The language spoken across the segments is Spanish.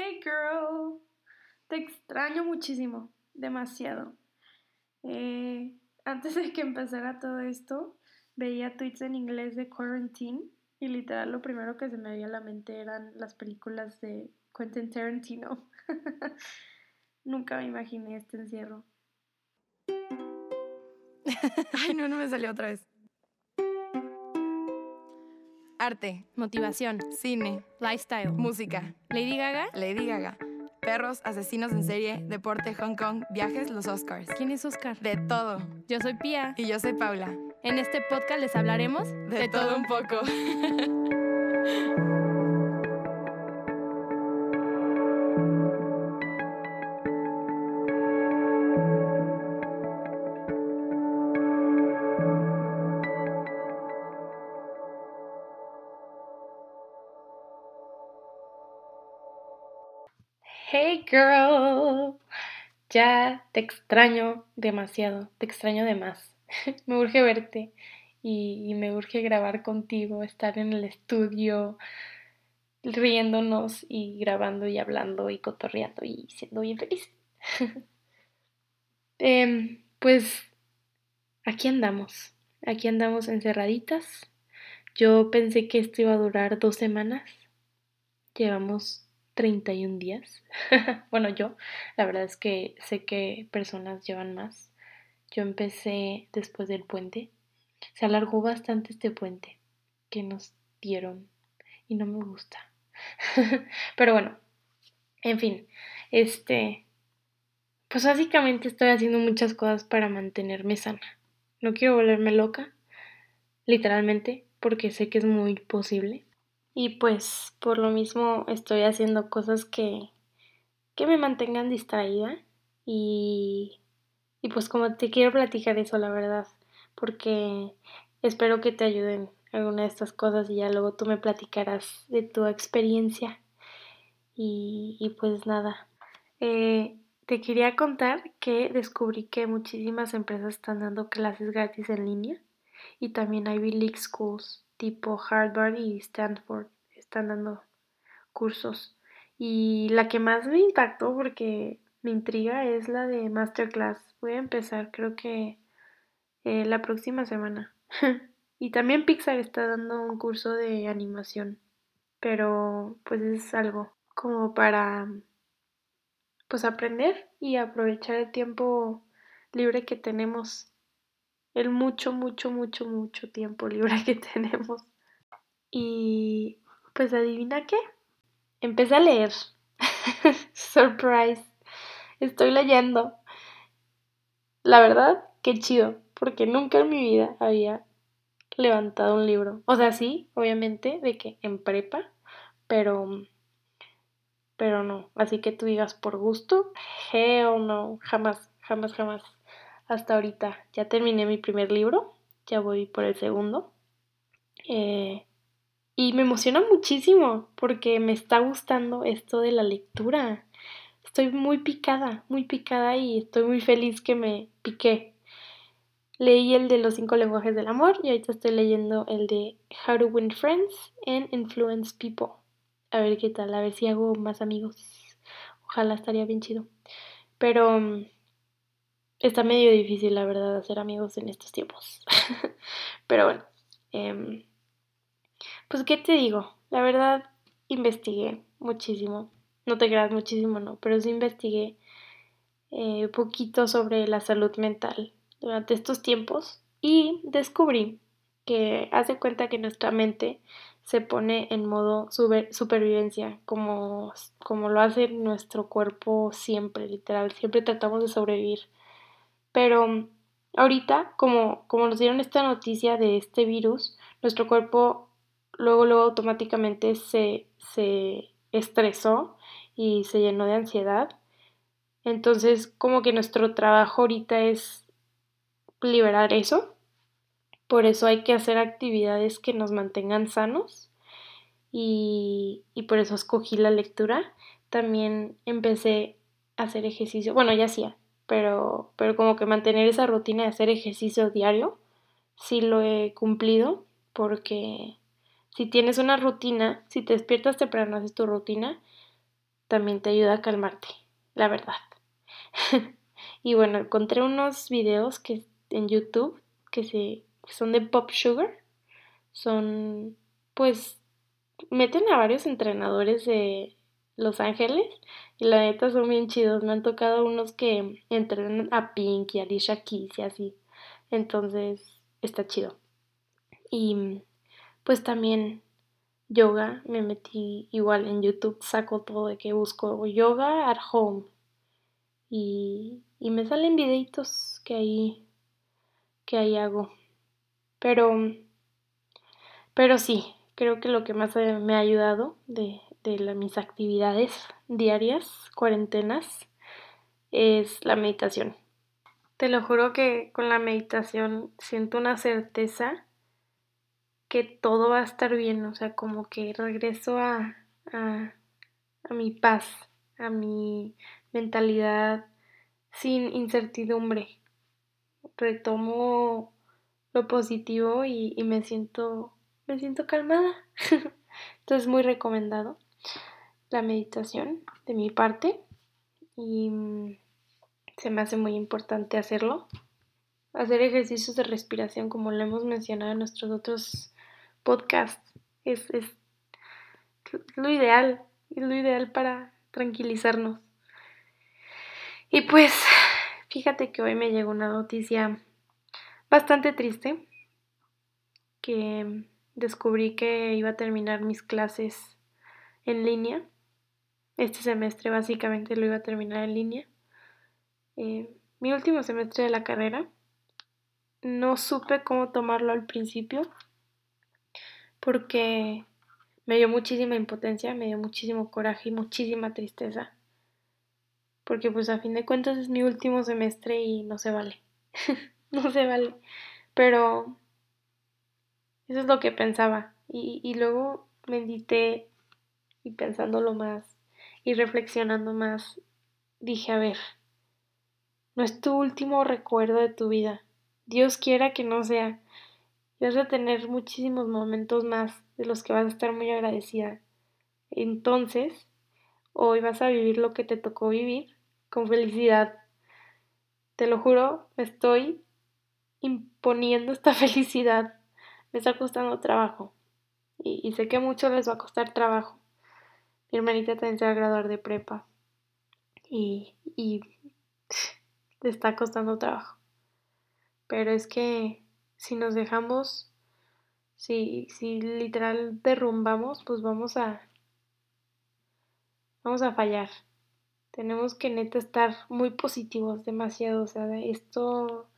Hey girl, te extraño muchísimo, demasiado. Eh, antes de que empezara todo esto, veía tweets en inglés de Quarantine y literal lo primero que se me veía a la mente eran las películas de Quentin Tarantino. Nunca me imaginé este encierro. Ay, no, no me salió otra vez. Arte, motivación, cine, lifestyle, música, Lady Gaga, Lady Gaga, perros, asesinos en serie, deporte, Hong Kong, viajes, los Oscars. ¿Quién es Oscar? De todo. Yo soy Pía. Y yo soy Paula. En este podcast les hablaremos de, todo un poco. Hey girl, ya te extraño demasiado, te extraño de más. me urge verte y, me urge grabar contigo, estar en el estudio riéndonos y grabando y hablando y cotorreando y siendo bien feliz. Em, pues aquí andamos, aquí andamos encerraditas. Yo pensé que esto iba a durar dos semanas. Llevamos 31 días. bueno, yo, la verdad es que sé que personas llevan más. Yo empecé después del puente. Se alargó bastante este puente que nos dieron y no me gusta. Pero bueno, en fin, este, pues básicamente estoy haciendo muchas cosas para mantenerme sana. No quiero volverme loca, literalmente, porque sé que es muy posible. Y pues por lo mismo estoy haciendo cosas que, que me mantengan distraída y, y pues como te quiero platicar eso, la verdad, porque espero que te ayuden alguna de estas cosas y ya luego tú me platicarás de tu experiencia. Y, y pues nada, eh, te quería contar que descubrí que muchísimas empresas están dando clases gratis en línea y también Ivy League Schools tipo Harvard y Stanford están dando cursos. Y la que más me impactó porque me intriga es la de Masterclass. Voy a empezar creo que eh, la próxima semana. y también Pixar está dando un curso de animación. Pero pues es algo como para pues aprender y aprovechar el tiempo libre que tenemos. El mucho, mucho, mucho, mucho tiempo libre que tenemos. Y pues adivina qué. Empecé a leer. Surprise. Estoy leyendo. La verdad, qué chido, porque nunca en mi vida había levantado un libro. O sea, sí, obviamente, de que en prepa, pero pero no. Así que tú digas por gusto, hell no, jamás, jamás, jamás. Hasta ahorita ya terminé mi primer libro, ya voy por el segundo. Eh, y me emociona muchísimo porque me está gustando esto de la lectura. Estoy muy picada, muy picada y estoy muy feliz que me piqué. Leí el de los cinco lenguajes del amor y ahorita estoy leyendo el de How to Win Friends and Influence People. A ver qué tal, a ver si hago más amigos. Ojalá estaría bien chido. Pero mm, está medio difícil, la verdad, hacer amigos en estos tiempos. Pero bueno, eh, pues, ¿qué te digo? La verdad, investigué muchísimo. No te creas muchísimo, no, pero sí investigué un eh, poquito sobre la salud mental durante estos tiempos y descubrí que hace cuenta que nuestra mente se pone en modo supervivencia, como, como lo hace nuestro cuerpo siempre, literal, siempre tratamos de sobrevivir. Pero ahorita, como, como nos dieron esta noticia de este virus, nuestro cuerpo luego, luego automáticamente se, se estresó y se llenó de ansiedad. Entonces, como que nuestro trabajo ahorita es liberar eso. Por eso hay que hacer actividades que nos mantengan sanos. Y, y por eso escogí la lectura. También empecé a hacer ejercicio. Bueno, ya hacía, pero, pero como que mantener esa rutina de hacer ejercicio diario, sí lo he cumplido porque si tienes una rutina, si te despiertas temprano, haces tu rutina, también te ayuda a calmarte, la verdad. y bueno, encontré unos videos que en YouTube que se que son de Pop Sugar. Son pues meten a varios entrenadores de Los Ángeles y la neta son bien chidos. Me han tocado unos que entrenan a Pink y a Alicia Keys y así. Entonces está chido. Y pues también yoga, me metí igual en YouTube, saco todo de que busco yoga at home. Y, y me salen videitos que ahí, que ahí hago. Pero, pero sí, creo que lo que más me ha ayudado de, de mis actividades diarias, cuarentenas, es la meditación. Te lo juro que con la meditación siento una certeza que todo va a estar bien, o sea, como que regreso a, a, mi paz, a mi mentalidad sin incertidumbre. Retomo lo positivo y, y me siento me siento calmada. Entonces muy recomendado la meditación de mi parte y mm, se me hace muy importante hacerlo. Hacer ejercicios de respiración como lo hemos mencionado en nuestros otros podcast es, lo ideal, es lo ideal para tranquilizarnos. Y pues, fíjate que hoy me llegó una noticia bastante triste, que descubrí que iba a terminar mis clases en línea. Este semestre básicamente lo iba a terminar en línea. Eh, mi último semestre de la carrera. No supe cómo tomarlo al principio porque me dio muchísima impotencia, me dio muchísimo coraje y muchísima tristeza. Porque pues a fin de cuentas es mi último semestre y no se vale. no se vale. Pero eso es lo que pensaba. Y, y luego medité y pensándolo más y reflexionando más, dije, a ver, no es tu último recuerdo de tu vida. Dios quiera que no sea vas a tener muchísimos momentos más de los que vas a estar muy agradecida. Entonces, hoy vas a vivir lo que te tocó vivir con felicidad. Te lo juro, estoy imponiendo esta felicidad. Me está costando trabajo. Y, sé que a muchos les va a costar trabajo. Mi hermanita también se va graduar de prepa. Y, y le está costando trabajo. Pero es que si nos dejamos, si, si literal derrumbamos, pues vamos a, vamos a fallar. Tenemos que neta estar muy positivos, demasiado. O sea, esto,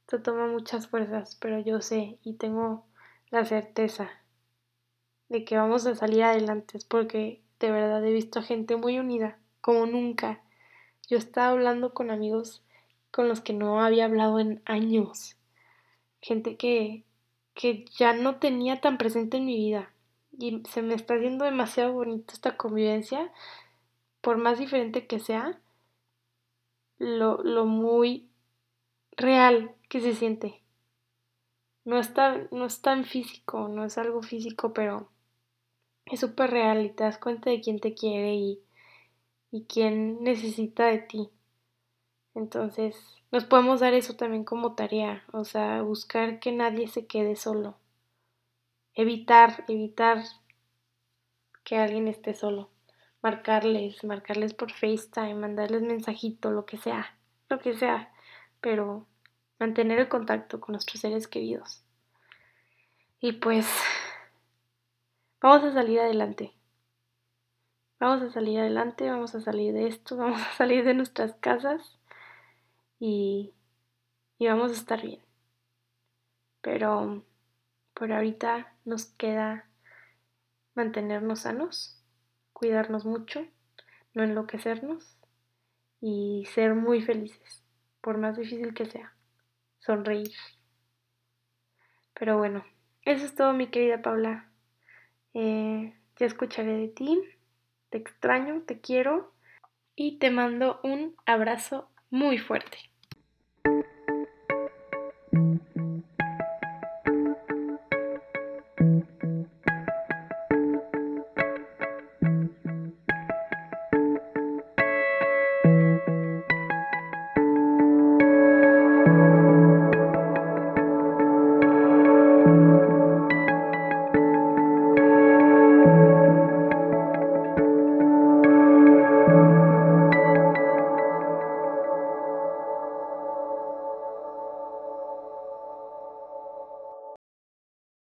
esto toma muchas fuerzas, pero yo sé y tengo la certeza de que vamos a salir adelante. Porque de verdad he visto gente muy unida, como nunca. Yo estaba hablando con amigos con los que no había hablado en años gente que, que ya no tenía tan presente en mi vida. Y se me está haciendo demasiado bonito esta convivencia, por más diferente que sea, lo, lo muy real que se siente. No es, tan, no es tan físico, no es algo físico, pero es súper real y te das cuenta de quién te quiere y, y quién necesita de ti. Entonces, nos podemos dar eso también como tarea, o sea, buscar que nadie se quede solo. Evitar, evitar que alguien esté solo. Marcarles, marcarles por FaceTime, mandarles mensajito, lo que sea, lo que sea, pero mantener el contacto con nuestros seres queridos. Y pues vamos a salir adelante. Vamos a salir adelante, vamos a salir de esto, vamos a salir de nuestras casas y, vamos a estar bien. Pero por ahorita nos queda mantenernos sanos, cuidarnos mucho, no enloquecernos y ser muy felices, por más difícil que sea, sonreír. Pero bueno, eso es todo mi querida Paula. Eh, ya escucharé de ti, te extraño, te quiero y te mando un abrazo muy fuerte.